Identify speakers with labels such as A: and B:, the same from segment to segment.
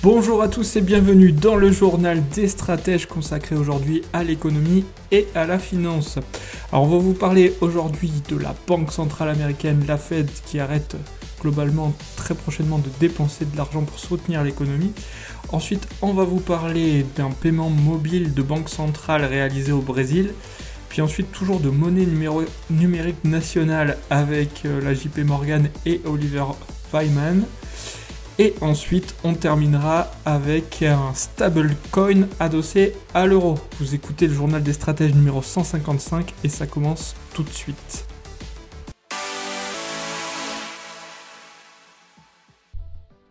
A: Bonjour à tous et bienvenue dans le journal des stratèges consacré aujourd'hui à l'économie et à la finance. Alors on va vous parler aujourd'hui de la Banque Centrale Américaine, la Fed, qui arrête globalement très prochainement de dépenser de l'argent pour soutenir l'économie. Ensuite on va vous parler d'un paiement mobile de banque centrale réalisé au Brésil. Puis ensuite toujours de monnaie numérique nationale avec euh, la JP Morgan et Oliver Wyman. Et ensuite, on terminera avec un stablecoin adossé à l'euro. Vous écoutez le journal des stratèges numéro 155 et ça commence tout de suite.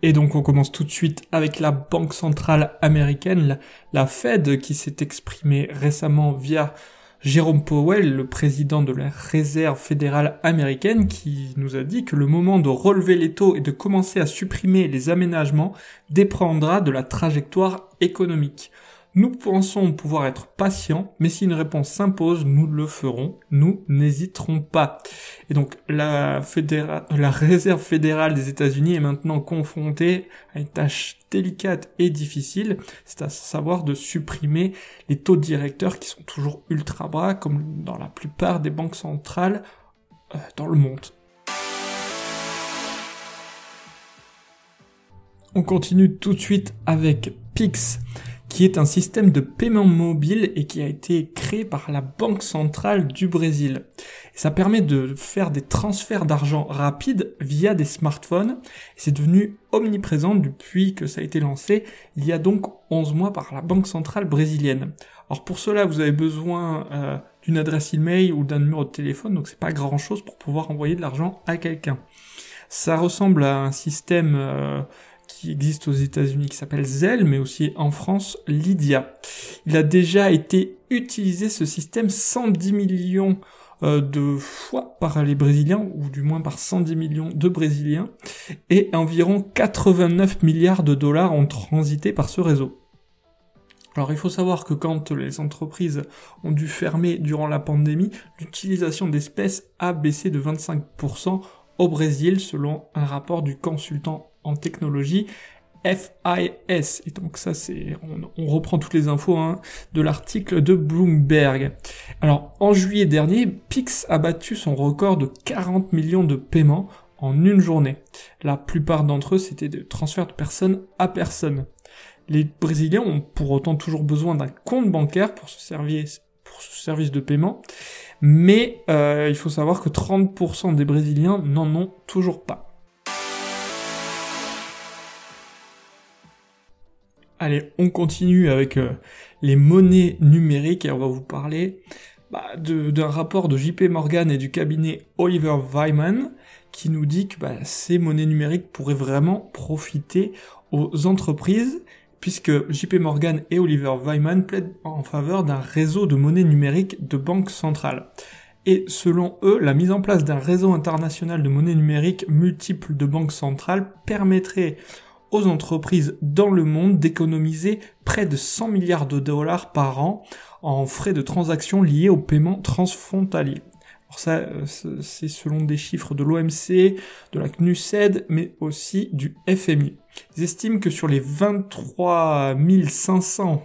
A: Et donc on commence tout de suite avec la Banque centrale américaine, la Fed, qui s'est exprimée récemment via Jérôme Powell, le président de la Réserve fédérale américaine, qui nous a dit que le moment de relever les taux et de commencer à supprimer les aménagements dépendra de la trajectoire économique. Nous pensons pouvoir être patients, mais si une réponse s'impose, nous le ferons. Nous n'hésiterons pas. Et donc, la, la réserve fédérale des États-Unis est maintenant confrontée à une tâche délicate et difficile, c'est à savoir de supprimer les taux directeurs qui sont toujours ultra bas, comme dans la plupart des banques centrales euh, dans le monde. On continue tout de suite avec Pix qui est un système de paiement mobile et qui a été créé par la Banque centrale du Brésil. ça permet de faire des transferts d'argent rapides via des smartphones. C'est devenu omniprésent depuis que ça a été lancé il y a donc 11 mois par la Banque centrale brésilienne. Alors pour cela, vous avez besoin euh, d'une adresse email ou d'un numéro de téléphone, donc c'est pas grand chose pour pouvoir envoyer de l'argent à quelqu'un. Ça ressemble à un système euh, qui existe aux États-Unis qui s'appelle Zelle, mais aussi en France Lydia. Il a déjà été utilisé ce système 110 millions euh, de fois par les Brésiliens, ou du moins par 110 millions de Brésiliens, et environ 89 milliards de dollars ont transité par ce réseau. Alors il faut savoir que quand les entreprises ont dû fermer durant la pandémie, l'utilisation d'espèces a baissé de 25% au Brésil selon un rapport du consultant en technologie FIS. Et donc ça c'est, on, reprend toutes les infos hein, de l'article de Bloomberg. Alors en juillet dernier, Pix a battu son record de 40 millions de paiements en une journée. La plupart d'entre eux c'était des transferts de personne à personne. Les Brésiliens ont pour autant toujours besoin d'un compte bancaire pour ce service, pour ce service de paiement, mais euh, il faut savoir que 30% des Brésiliens n'en ont toujours pas. Allez, on continue avec euh, les monnaies numériques et on va vous parler bah, d'un rapport de JP Morgan et du cabinet Oliver Wyman qui nous dit que bah, ces monnaies numériques pourraient vraiment profiter aux entreprises puisque JP Morgan et Oliver Wyman plaident en faveur d'un réseau de monnaies numériques de banques centrales. Et selon eux, la mise en place d'un réseau international de monnaies numériques multiples de banques centrales permettrait aux entreprises dans le monde d'économiser près de 100 milliards de dollars par an en frais de transaction liés au paiement transfrontalier. Alors ça, euh, c'est selon des chiffres de l'OMC, de la CNUSED, mais aussi du FMI. Ils estiment que sur les 23 500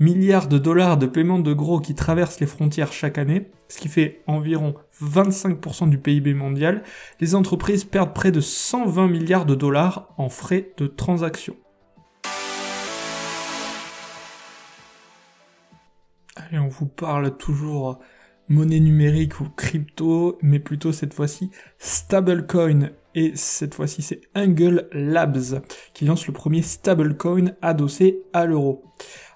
A: milliards de dollars de paiements de gros qui traversent les frontières chaque année, ce qui fait environ 25% du PIB mondial, les entreprises perdent près de 120 milliards de dollars en frais de transaction. Allez, on vous parle toujours monnaie numérique ou crypto, mais plutôt cette fois-ci stablecoin. Et cette fois-ci, c'est Angle Labs qui lance le premier stablecoin adossé à l'euro.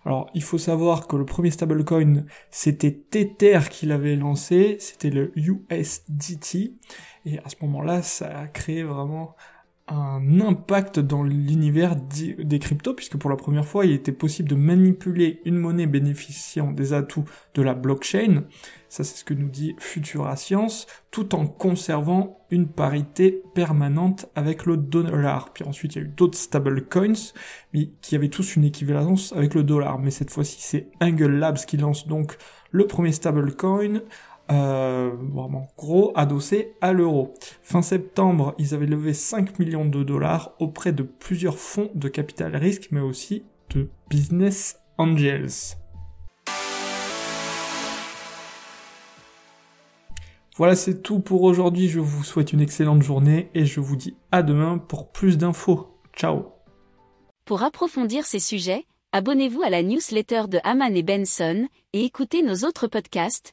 A: Alors, il faut savoir que le premier stablecoin, c'était Tether qui l'avait lancé, c'était le USDT, et à ce moment-là, ça a créé vraiment un impact dans l'univers des cryptos, puisque pour la première fois, il était possible de manipuler une monnaie bénéficiant des atouts de la blockchain, ça c'est ce que nous dit Futura Science, tout en conservant une parité permanente avec le dollar. Puis ensuite, il y a eu d'autres stablecoins, mais qui avaient tous une équivalence avec le dollar. Mais cette fois-ci, c'est Angle Labs qui lance donc le premier stablecoin euh, vraiment gros, adossé à l'euro. Fin septembre, ils avaient levé 5 millions de dollars auprès de plusieurs fonds de capital risque, mais aussi de business angels. Voilà, c'est tout pour aujourd'hui. Je vous souhaite une excellente journée et je vous dis à demain pour plus d'infos. Ciao
B: Pour approfondir ces sujets, abonnez-vous à la newsletter de Haman et Benson et écoutez nos autres podcasts